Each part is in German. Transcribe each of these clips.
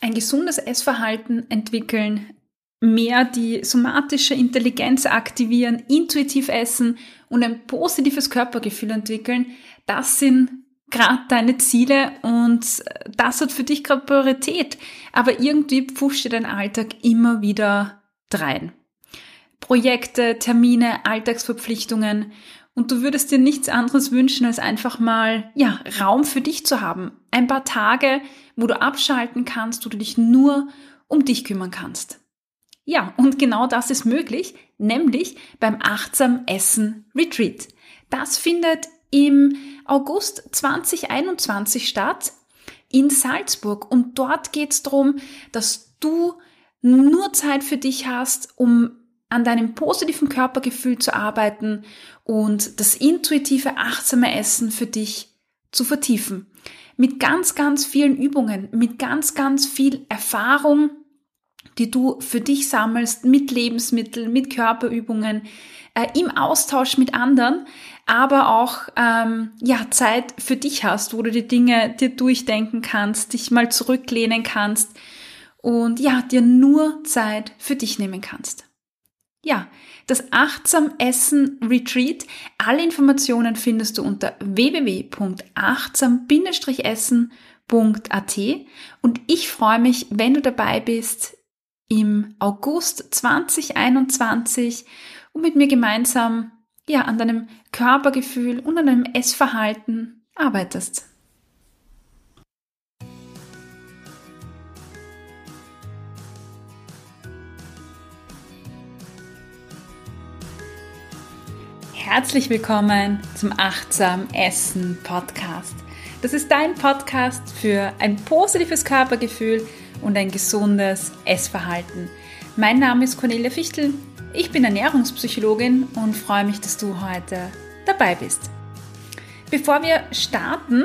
ein gesundes Essverhalten entwickeln, mehr die somatische Intelligenz aktivieren, intuitiv essen und ein positives Körpergefühl entwickeln, das sind gerade deine Ziele und das hat für dich gerade Priorität. Aber irgendwie pfuscht dir dein Alltag immer wieder drein. Projekte, Termine, Alltagsverpflichtungen und du würdest dir nichts anderes wünschen, als einfach mal, ja, Raum für dich zu haben. Ein paar Tage, wo du abschalten kannst, wo du dich nur um dich kümmern kannst. Ja, und genau das ist möglich, nämlich beim Achtsam Essen Retreat. Das findet im August 2021 statt in Salzburg und dort geht es darum, dass du nur Zeit für dich hast, um an deinem positiven Körpergefühl zu arbeiten und das intuitive, achtsame Essen für dich zu vertiefen. Mit ganz, ganz vielen Übungen, mit ganz, ganz viel Erfahrung, die du für dich sammelst, mit Lebensmitteln, mit Körperübungen, äh, im Austausch mit anderen, aber auch ähm, ja Zeit für dich hast, wo du die Dinge dir durchdenken kannst, dich mal zurücklehnen kannst und ja dir nur Zeit für dich nehmen kannst. Ja, das Achtsam Essen Retreat. Alle Informationen findest du unter www.achtsam-essen.at und ich freue mich, wenn du dabei bist im August 2021 und mit mir gemeinsam ja an deinem Körpergefühl und an deinem Essverhalten arbeitest. Herzlich willkommen zum Achtsam Essen Podcast. Das ist dein Podcast für ein positives Körpergefühl und ein gesundes Essverhalten. Mein Name ist Cornelia Fichtel. Ich bin Ernährungspsychologin und freue mich, dass du heute dabei bist. Bevor wir starten,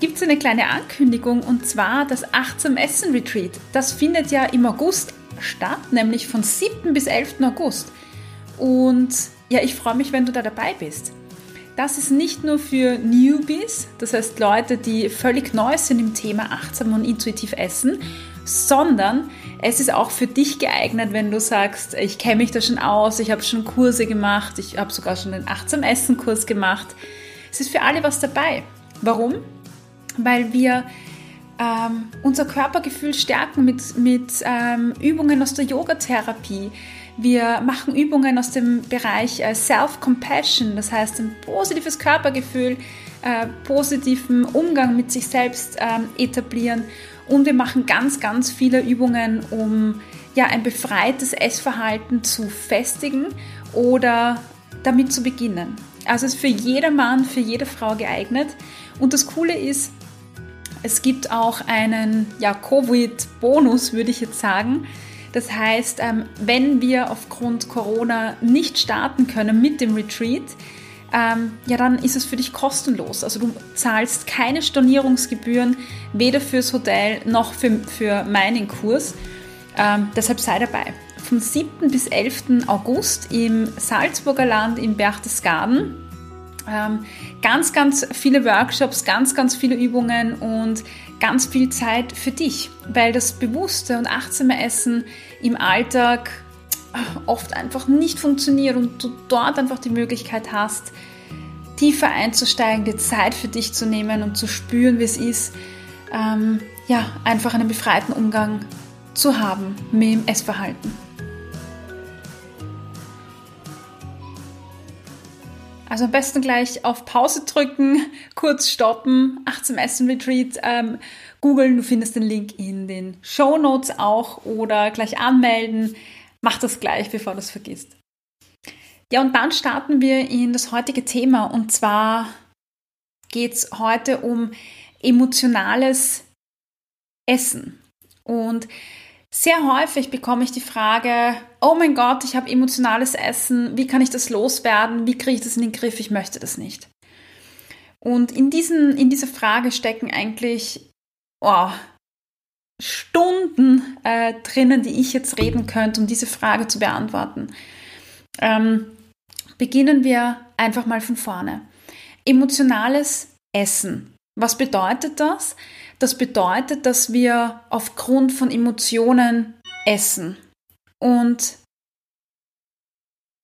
gibt es eine kleine Ankündigung und zwar das Achtsam Essen Retreat. Das findet ja im August statt, nämlich von 7. bis 11. August. Und ja, ich freue mich, wenn du da dabei bist. Das ist nicht nur für Newbies, das heißt Leute, die völlig neu sind im Thema achtsam und intuitiv essen, sondern es ist auch für dich geeignet, wenn du sagst, ich kenne mich da schon aus, ich habe schon Kurse gemacht, ich habe sogar schon den achtsam Essen Kurs gemacht. Es ist für alle was dabei. Warum? Weil wir ähm, unser Körpergefühl stärken mit, mit ähm, Übungen aus der Yogatherapie, wir machen Übungen aus dem Bereich äh, Self-Compassion, das heißt ein positives Körpergefühl, äh, positiven Umgang mit sich selbst ähm, etablieren. Und wir machen ganz, ganz viele Übungen, um ja, ein befreites Essverhalten zu festigen oder damit zu beginnen. Also es ist für jeder Mann, für jede Frau geeignet. Und das Coole ist, es gibt auch einen ja, Covid-Bonus, würde ich jetzt sagen. Das heißt, ähm, wenn wir aufgrund Corona nicht starten können mit dem Retreat, ähm, ja, dann ist es für dich kostenlos. Also du zahlst keine Stornierungsgebühren, weder fürs Hotel noch für, für meinen Kurs. Ähm, deshalb sei dabei. Vom 7. bis 11. August im Salzburger Land im Berchtesgaden. Ganz, ganz viele Workshops, ganz, ganz viele Übungen und ganz viel Zeit für dich, weil das bewusste und achtsame Essen im Alltag äh, oft einfach nicht funktioniert und du dort einfach die Möglichkeit hast, tiefer einzusteigen, dir Zeit für dich zu nehmen und zu spüren, wie es ist, ähm, ja, einfach einen befreiten Umgang zu haben mit dem Essverhalten. Also am besten gleich auf Pause drücken, kurz stoppen, 18 Essen Retreat ähm, googeln. Du findest den Link in den Show Notes auch oder gleich anmelden. Mach das gleich, bevor du es vergisst. Ja, und dann starten wir in das heutige Thema und zwar geht es heute um emotionales Essen. Und sehr häufig bekomme ich die Frage, oh mein Gott, ich habe emotionales Essen, wie kann ich das loswerden, wie kriege ich das in den Griff, ich möchte das nicht. Und in, diesen, in dieser Frage stecken eigentlich oh, Stunden äh, drinnen, die ich jetzt reden könnte, um diese Frage zu beantworten. Ähm, beginnen wir einfach mal von vorne. Emotionales Essen. Was bedeutet das? Das bedeutet, dass wir aufgrund von Emotionen essen. Und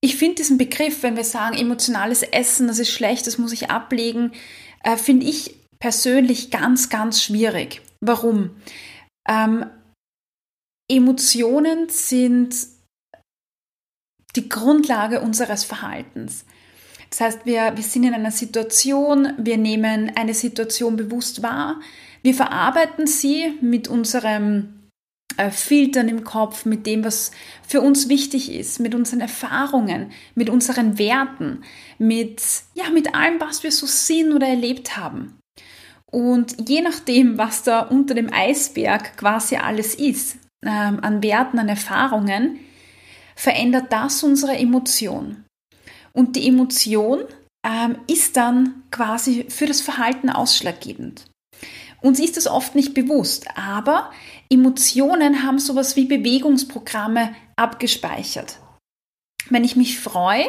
ich finde diesen Begriff, wenn wir sagen, emotionales Essen, das ist schlecht, das muss ich ablegen, äh, finde ich persönlich ganz, ganz schwierig. Warum? Ähm, Emotionen sind die Grundlage unseres Verhaltens. Das heißt, wir, wir sind in einer Situation, wir nehmen eine Situation bewusst wahr, wir verarbeiten sie mit unserem äh, Filtern im Kopf, mit dem, was für uns wichtig ist, mit unseren Erfahrungen, mit unseren Werten, mit, ja, mit allem, was wir so sind oder erlebt haben. Und je nachdem, was da unter dem Eisberg quasi alles ist, ähm, an Werten, an Erfahrungen, verändert das unsere Emotion. Und die Emotion ähm, ist dann quasi für das Verhalten ausschlaggebend. Uns ist das oft nicht bewusst, aber Emotionen haben sowas wie Bewegungsprogramme abgespeichert. Wenn ich mich freue,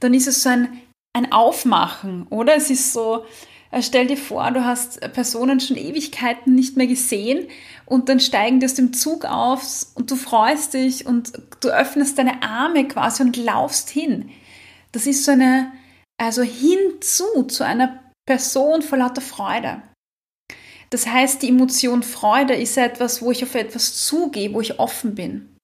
dann ist es so ein, ein Aufmachen, oder? Es ist so, äh, stell dir vor, du hast Personen schon Ewigkeiten nicht mehr gesehen und dann steigen die aus dem Zug auf und du freust dich und du öffnest deine Arme quasi und laufst hin. Das ist so eine, also hinzu zu einer Person vor lauter Freude. Das heißt, die Emotion Freude ist etwas, wo ich auf etwas zugehe, wo ich offen bin.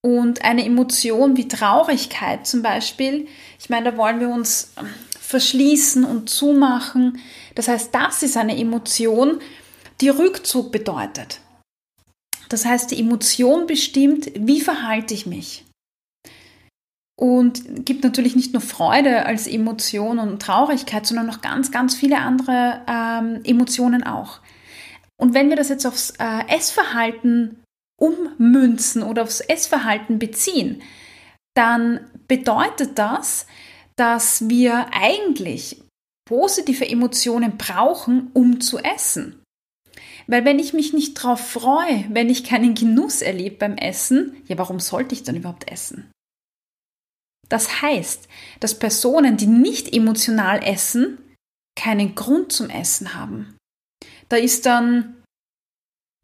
Und eine Emotion wie Traurigkeit zum Beispiel, ich meine, da wollen wir uns ähm, verschließen und zumachen. Das heißt, das ist eine Emotion, die Rückzug bedeutet. Das heißt, die Emotion bestimmt, wie verhalte ich mich. Und gibt natürlich nicht nur Freude als Emotion und Traurigkeit, sondern noch ganz, ganz viele andere ähm, Emotionen auch. Und wenn wir das jetzt aufs äh, Essverhalten ummünzen oder aufs Essverhalten beziehen, dann bedeutet das, dass wir eigentlich positive Emotionen brauchen, um zu essen. Weil wenn ich mich nicht drauf freue, wenn ich keinen Genuss erlebe beim Essen, ja, warum sollte ich dann überhaupt essen? Das heißt, dass Personen, die nicht emotional essen, keinen Grund zum Essen haben. Da ist dann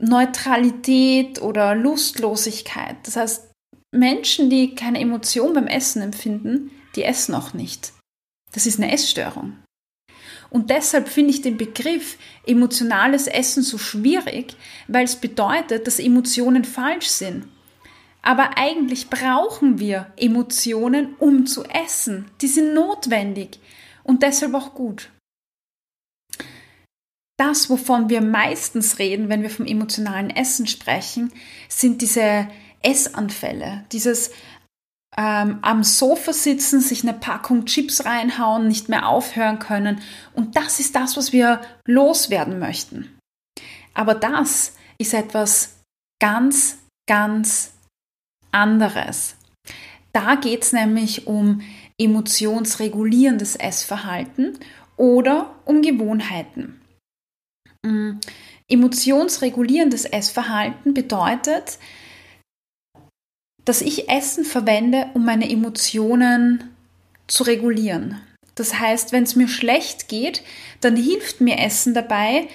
Neutralität oder Lustlosigkeit. Das heißt, Menschen, die keine Emotion beim Essen empfinden, die essen auch nicht. Das ist eine Essstörung. Und deshalb finde ich den Begriff emotionales Essen so schwierig, weil es bedeutet, dass Emotionen falsch sind. Aber eigentlich brauchen wir Emotionen, um zu essen. Die sind notwendig und deshalb auch gut. Das, wovon wir meistens reden, wenn wir vom emotionalen Essen sprechen, sind diese Essanfälle, dieses ähm, am Sofa sitzen, sich eine Packung Chips reinhauen, nicht mehr aufhören können. Und das ist das, was wir loswerden möchten. Aber das ist etwas ganz, ganz anderes. Da geht es nämlich um emotionsregulierendes Essverhalten oder um Gewohnheiten. Mm, emotionsregulierendes Essverhalten bedeutet, dass ich Essen verwende, um meine Emotionen zu regulieren. Das heißt, wenn es mir schlecht geht, dann hilft mir Essen dabei,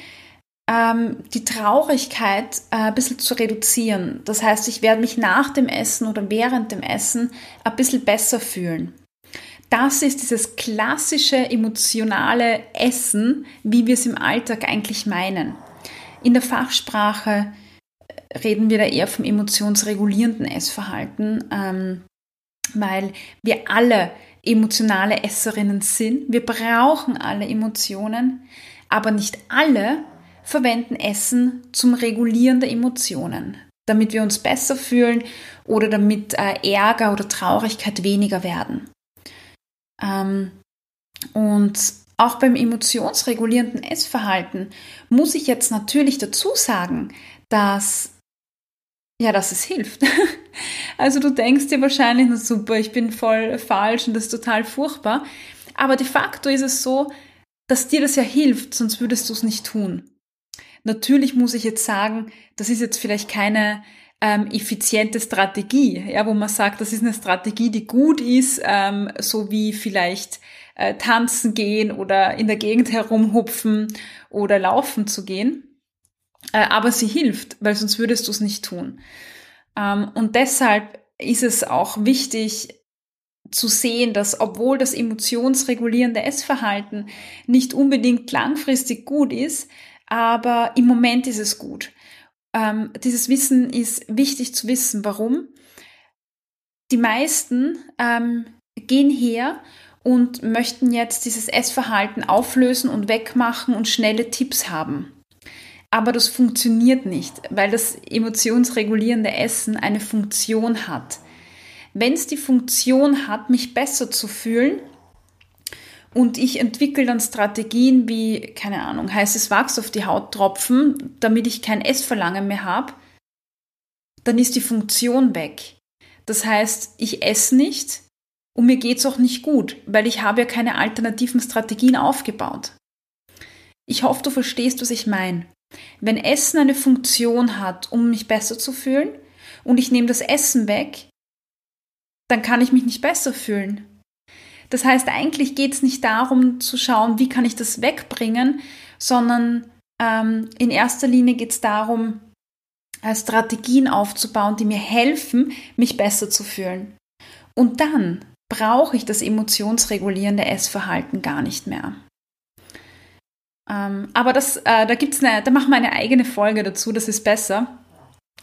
ähm, die Traurigkeit äh, ein bisschen zu reduzieren. Das heißt, ich werde mich nach dem Essen oder während dem Essen ein bisschen besser fühlen. Das ist dieses klassische emotionale Essen, wie wir es im Alltag eigentlich meinen. In der Fachsprache äh, reden wir da eher vom emotionsregulierenden Essverhalten, ähm, weil wir alle emotionale Esserinnen sind. Wir brauchen alle Emotionen, aber nicht alle verwenden Essen zum Regulieren der Emotionen, damit wir uns besser fühlen oder damit äh, Ärger oder Traurigkeit weniger werden. Ähm, und auch beim emotionsregulierenden Essverhalten muss ich jetzt natürlich dazu sagen, dass ja, dass es hilft. Also du denkst dir wahrscheinlich, na super, ich bin voll falsch und das ist total furchtbar. Aber de facto ist es so, dass dir das ja hilft, sonst würdest du es nicht tun. Natürlich muss ich jetzt sagen, das ist jetzt vielleicht keine ähm, effiziente Strategie, ja, wo man sagt, das ist eine Strategie, die gut ist, ähm, so wie vielleicht äh, tanzen gehen oder in der Gegend herumhupfen oder laufen zu gehen. äh, aber sie hilft, weil sonst würdest du es nicht tun. Ähm, und deshalb ist es auch wichtig zu sehen, dass obwohl das emotionsregulierende Essverhalten nicht unbedingt langfristig gut ist, aber im Moment ist es gut. Ähm, dieses Wissen ist wichtig zu wissen. Warum? Die meisten ähm, gehen her und möchten jetzt dieses Essverhalten auflösen und wegmachen und schnelle Tipps haben. Aber das funktioniert nicht, weil das emotionsregulierende Essen eine Funktion hat. Wenn es die Funktion hat, mich besser zu fühlen, und ich entwickle dann Strategien wie, keine Ahnung, heißes Wachs auf die Haut tropfen, damit ich kein Essverlangen mehr habe, dann ist die Funktion weg. Das heißt, ich esse nicht und mir geht es auch nicht gut, weil ich habe ja keine alternativen Strategien aufgebaut. Ich hoffe, du verstehst, was ich meine. Wenn Essen eine Funktion hat, um mich besser zu fühlen, und ich nehme das Essen weg, dann kann ich mich nicht besser fühlen. Das heißt, eigentlich geht es nicht darum zu schauen, wie kann ich das wegbringen, sondern ähm, in erster Linie geht es darum, äh, Strategien aufzubauen, die mir helfen, mich besser zu fühlen. Und dann brauche ich das emotionsregulierende Essverhalten gar nicht mehr. Ähm, aber das, äh, da gibt's eine, da machen wir eine eigene Folge dazu, das ist besser.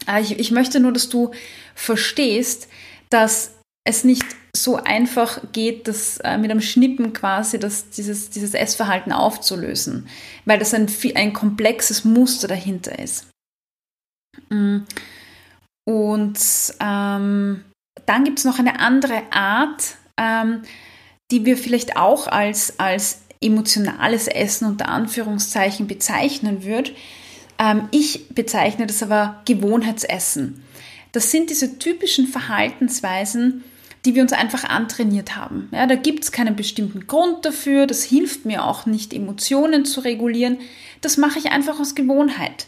Äh, ich, ich möchte nur, dass du verstehst, dass es nicht so einfach geht, das äh, mit einem Schnippen quasi das, dieses, dieses Essverhalten aufzulösen, weil das ein, ein komplexes Muster dahinter ist. Mm. Und ähm, dann gibt es noch eine andere Art, ähm, die wir vielleicht auch als, als emotionales Essen unter Anführungszeichen bezeichnen würden. Ähm, ich bezeichne das aber Gewohnheitsessen. Das sind diese typischen Verhaltensweisen, die wir uns einfach antrainiert haben. Ja, da gibt es keinen bestimmten Grund dafür, das hilft mir auch nicht, Emotionen zu regulieren. Das mache ich einfach aus Gewohnheit.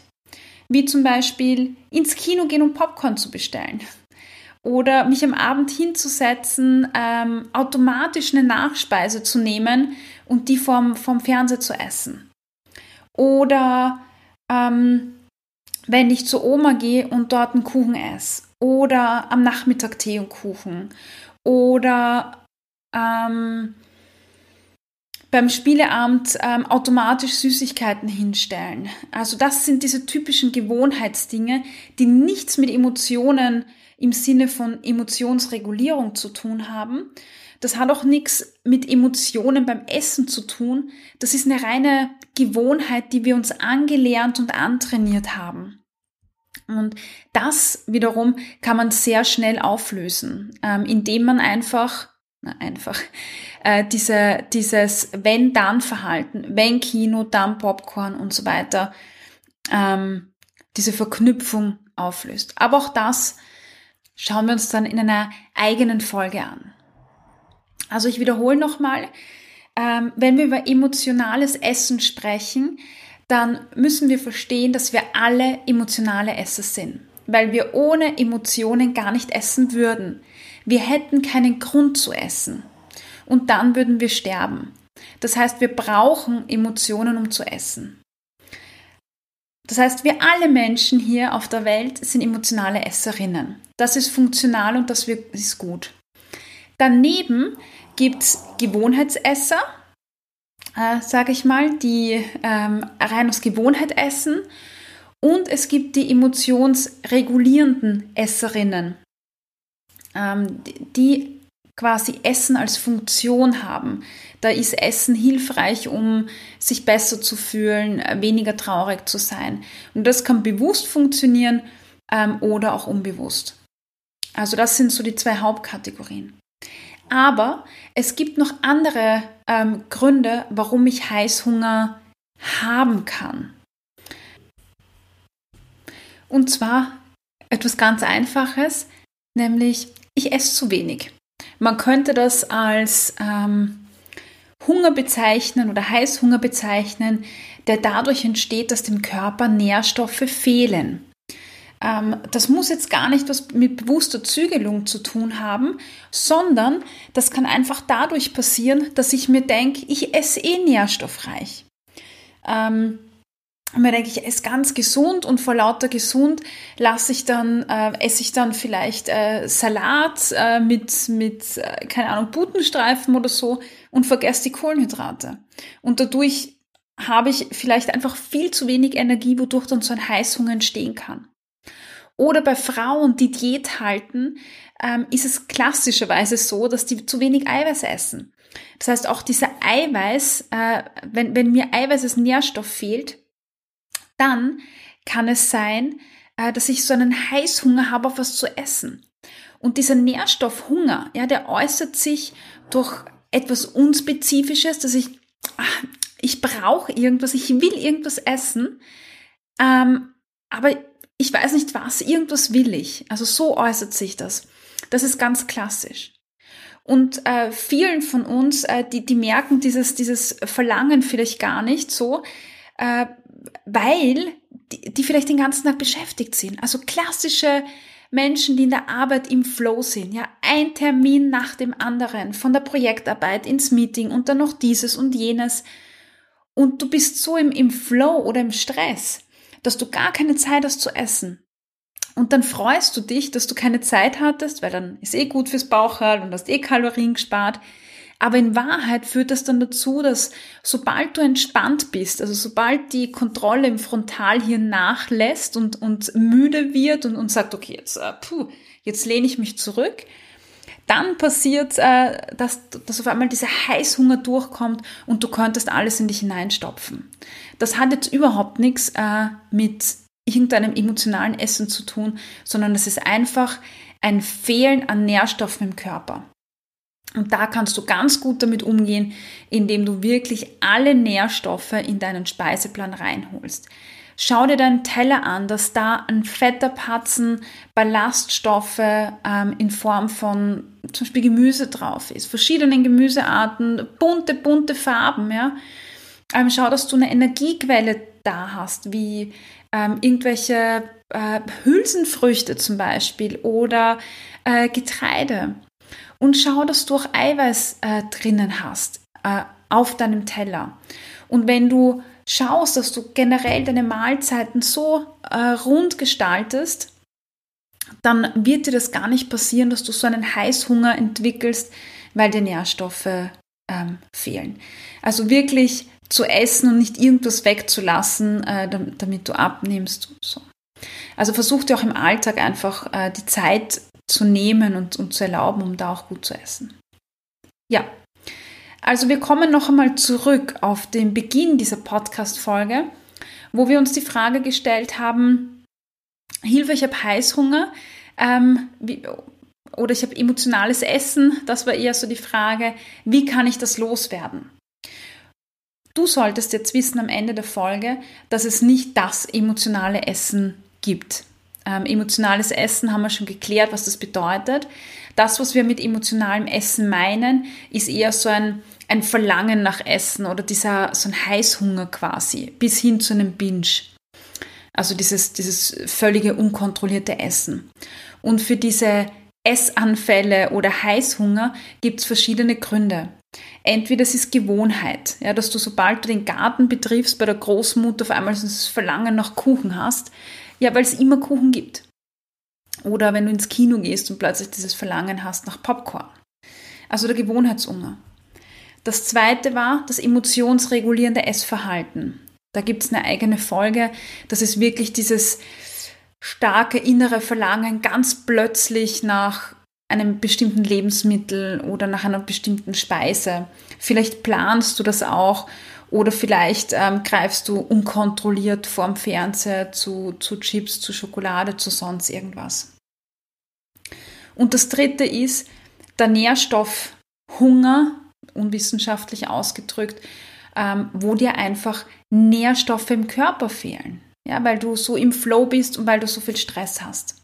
Wie zum Beispiel ins Kino gehen und Popcorn zu bestellen. Oder mich am Abend hinzusetzen, ähm, automatisch eine Nachspeise zu nehmen und die vom, vom Fernseher zu essen. Oder ähm, wenn ich zur Oma gehe und dort einen Kuchen esse. Oder am Nachmittag Tee und Kuchen oder ähm, beim Spieleabend ähm, automatisch Süßigkeiten hinstellen. Also das sind diese typischen Gewohnheitsdinge, die nichts mit Emotionen im Sinne von Emotionsregulierung zu tun haben. Das hat auch nichts mit Emotionen beim Essen zu tun. Das ist eine reine Gewohnheit, die wir uns angelernt und antrainiert haben. Und das wiederum kann man sehr schnell auflösen, ähm, indem man einfach, na einfach, äh, diese, dieses Wenn-Dann-Verhalten, wenn Kino, dann Popcorn und so weiter, ähm, diese Verknüpfung auflöst. Aber auch das schauen wir uns dann in einer eigenen Folge an. Also ich wiederhole nochmal, ähm, wenn wir über emotionales Essen sprechen, dann müssen wir verstehen, dass wir alle emotionale Esser sind, weil wir ohne Emotionen gar nicht essen würden. Wir hätten keinen Grund zu essen und dann würden wir sterben. Das heißt, wir brauchen Emotionen, um zu essen. Das heißt, wir alle Menschen hier auf der Welt sind emotionale Esserinnen. Das ist funktional und das ist gut. Daneben gibt es Gewohnheitsesser, äh, sage ich mal, die ähm, rein aus Gewohnheit essen. Und es gibt die emotionsregulierenden Esserinnen, ähm, die quasi Essen als Funktion haben. Da ist Essen hilfreich, um sich besser zu fühlen, weniger traurig zu sein. Und das kann bewusst funktionieren ähm, oder auch unbewusst. Also das sind so die zwei Hauptkategorien. Aber es gibt noch andere ähm, Gründe, warum ich Heißhunger haben kann. Und zwar etwas ganz Einfaches, nämlich ich esse zu wenig. Man könnte das als ähm, Hunger bezeichnen oder Heißhunger bezeichnen, der dadurch entsteht, dass dem Körper Nährstoffe fehlen. Ähm, das muss jetzt gar nicht was mit bewusster Zügelung zu tun haben, sondern das kann einfach dadurch passieren, dass ich mir denke, ich esse eh nährstoffreich. Ähm, mir denke ich, esse ganz gesund und vor lauter gesund lasse ich dann, äh, esse ich dann vielleicht äh, Salat äh, mit, mit äh, keine Ahnung, Butenstreifen oder so und vergesse die Kohlenhydrate. Und dadurch habe ich vielleicht einfach viel zu wenig Energie, wodurch dann so ein Heißhunger entstehen kann. Oder bei Frauen, die Diät halten, ähm, ist es klassischerweise so, dass die zu wenig Eiweiß essen. Das heißt, auch dieser Eiweiß, äh, wenn, wenn mir Eiweiß als Nährstoff fehlt, dann kann es sein, äh, dass ich so einen Heißhunger habe auf was zu essen. Und dieser Nährstoffhunger, ja, der äußert sich durch etwas Unspezifisches, dass ich, ich brauche irgendwas, ich will irgendwas essen, ähm, aber ich weiß nicht was, irgendwas will ich. Also so äußert sich das. Das ist ganz klassisch. Und äh, vielen von uns, äh, die, die merken dieses, dieses Verlangen vielleicht gar nicht so, äh, weil die, die vielleicht den ganzen Tag beschäftigt sind. Also klassische Menschen, die in der Arbeit im Flow sind, ja, ein Termin nach dem anderen, von der Projektarbeit ins Meeting und dann noch dieses und jenes. Und du bist so im, im Flow oder im Stress, dass du gar keine Zeit hast zu essen. Und dann freust du dich, dass du keine Zeit hattest, weil dann ist eh gut fürs Bauchhalt und hast eh Kalorien gespart. Aber in Wahrheit führt das dann dazu, dass sobald du entspannt bist, also sobald die Kontrolle im Frontalhirn nachlässt und, und müde wird und, und sagt, okay, jetzt, äh, jetzt lehne ich mich zurück, dann passiert, äh, dass, dass auf einmal dieser Heißhunger durchkommt und du könntest alles in dich hineinstopfen. Das hat jetzt überhaupt nichts äh, mit irgendeinem emotionalen Essen zu tun, sondern es ist einfach ein Fehlen an Nährstoffen im Körper. Und da kannst du ganz gut damit umgehen, indem du wirklich alle Nährstoffe in deinen Speiseplan reinholst. Schau dir deinen Teller an, dass da ein fetter Patzen Ballaststoffe ähm, in Form von zum Beispiel Gemüse drauf ist, verschiedenen Gemüsearten, bunte, bunte Farben, ja. Ähm, schau, dass du eine Energiequelle da hast, wie ähm, irgendwelche äh, Hülsenfrüchte zum Beispiel oder äh, Getreide und schau, dass du auch Eiweiß äh, drinnen hast äh, auf deinem Teller. Und wenn du schaust, dass du generell deine Mahlzeiten so äh, rund gestaltest, dann wird dir das gar nicht passieren, dass du so einen Heißhunger entwickelst, weil dir Nährstoffe ähm, fehlen. Also wirklich zu essen und nicht irgendwas wegzulassen, äh, damit, du abnimmst. So. Also versuch dir auch im Alltag einfach äh, die Zeit zu nehmen und, und zu erlauben, um da auch gut zu essen. Ja, also wir kommen noch einmal zurück auf den Beginn dieser Podcast-Folge, wo wir uns die Frage gestellt haben, Hilfe, ich habe Heißhunger ähm, wie, oder ich habe emotionales Essen. Das war eher so die Frage, wie kann ich das loswerden? Du solltest jetzt wissen am Ende der Folge, dass es nicht das emotionale Essen gibt. Ähm, emotionales Essen haben wir schon geklärt, was das bedeutet. Das, was wir mit emotionalem Essen meinen, ist eher so ein, ein Verlangen nach Essen oder dieser, so ein Heißhunger quasi, bis hin zu einem Binge. Also dieses, dieses völlige unkontrollierte Essen. Und für diese Essanfälle oder Heißhunger gibt es verschiedene Gründe. Entweder es ist Gewohnheit, ja, dass du sobald du den Garten betriffst bei der Großmutter auf einmal das Verlangen nach Kuchen hast, ja, weil es immer Kuchen gibt. Oder wenn du ins Kino gehst und plötzlich dieses Verlangen hast nach Popcorn. Also der Gewohnheitshunger. Das zweite war das emotionsregulierende Essverhalten. Da gibt es eine eigene Folge. Das ist wirklich dieses starke innere Verlangen ganz plötzlich nach einem bestimmten Lebensmittel oder nach einer bestimmten Speise. Vielleicht planst du das auch oder vielleicht ähm, greifst du unkontrolliert vorm Fernseher zu, zu Chips, zu Schokolade, zu sonst irgendwas. Und das dritte ist der Nährstoffhunger, unwissenschaftlich ausgedrückt, ähm, wo dir einfach Nährstoffe im Körper fehlen. Ja, weil du so im Flow bist und weil du so viel Stress hast.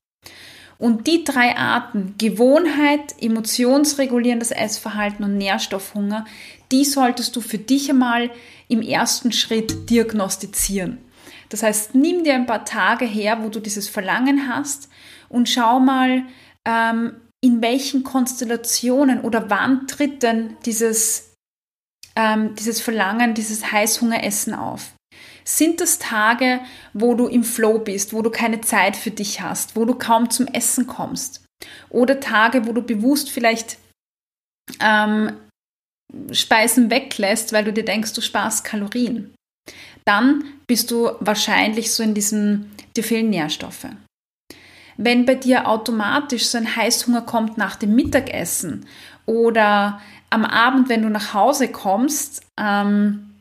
Und die drei Arten, Gewohnheit, emotionsregulierendes Essverhalten und Nährstoffhunger, die solltest du für dich einmal im ersten Schritt diagnostizieren. Das heißt, nimm dir ein paar Tage her, wo du dieses Verlangen hast und schau mal, ähm, in welchen Konstellationen oder wann tritt denn dieses, ähm, dieses Verlangen, dieses Heißhungeressen auf. Sind das Tage, wo du im Flow bist, wo du keine Zeit für dich hast, wo du kaum zum Essen kommst? Oder Tage, wo du bewusst vielleicht ähm, Speisen weglässt, weil du dir denkst, du sparst Kalorien? Dann bist du wahrscheinlich so in diesem, dir fehlen Nährstoffe. Wenn bei dir automatisch so ein Heißhunger kommt nach dem Mittagessen oder am Abend, wenn du nach Hause kommst, ähm,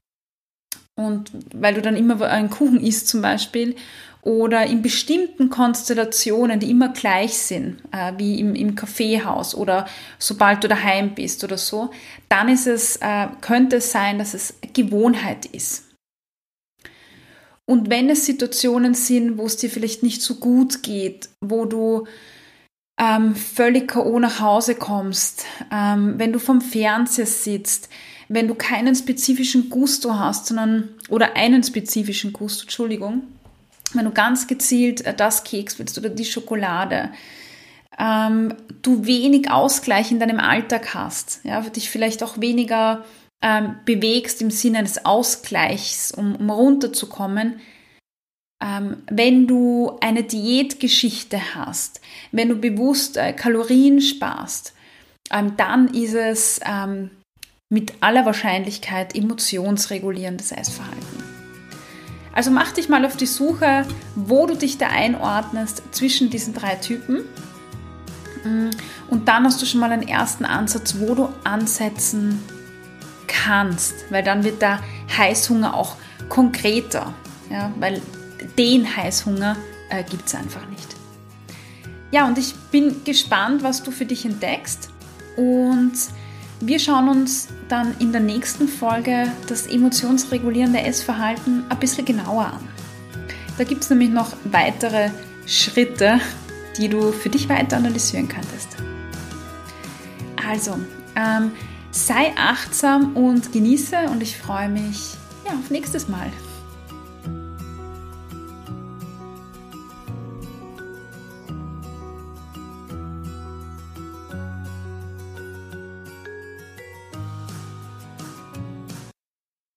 und weil du dann immer einen Kuchen isst zum Beispiel, oder in bestimmten Konstellationen, die immer gleich sind, äh, wie im, im Kaffeehaus oder sobald du daheim bist oder so, dann ist es, äh, könnte es sein, dass es Gewohnheit ist. Und wenn es Situationen sind, wo es dir vielleicht nicht so gut geht, wo du ähm, völlig K.O. nach Hause kommst, ähm, wenn du vom Fernseher sitzt, wenn du keinen spezifischen Gusto hast, sondern, oder einen spezifischen Gusto, Entschuldigung, wenn du ganz gezielt äh, das Keks willst oder die Schokolade, ähm, du wenig Ausgleich in deinem Alltag hast, ja, dich vielleicht auch weniger ähm, bewegst im Sinne eines Ausgleichs, um, um runterzukommen, ähm, wenn du eine Diätgeschichte hast, wenn du bewusst äh, Kalorien sparst, ähm, dann ist es ähm, mit aller Wahrscheinlichkeit emotionsregulierendes Essverhalten. Also mach dich mal auf die Suche, wo du dich da einordnest zwischen diesen drei Typen. Und dann hast du schon mal einen ersten Ansatz, wo du ansetzen kannst, weil dann wird der Heißhunger auch konkreter, ja, weil den Heißhunger äh, gibt es einfach nicht. Ja, und ich bin gespannt, was du für dich entdeckst und wir schauen uns dann in der nächsten Folge das emotionsregulierende Essverhalten ein bisschen genauer an. Da gibt es nämlich noch weitere Schritte, die du für dich weiter analysieren könntest. Also, ähm, sei achtsam und genieße und ich freue mich ja, auf nächstes Mal.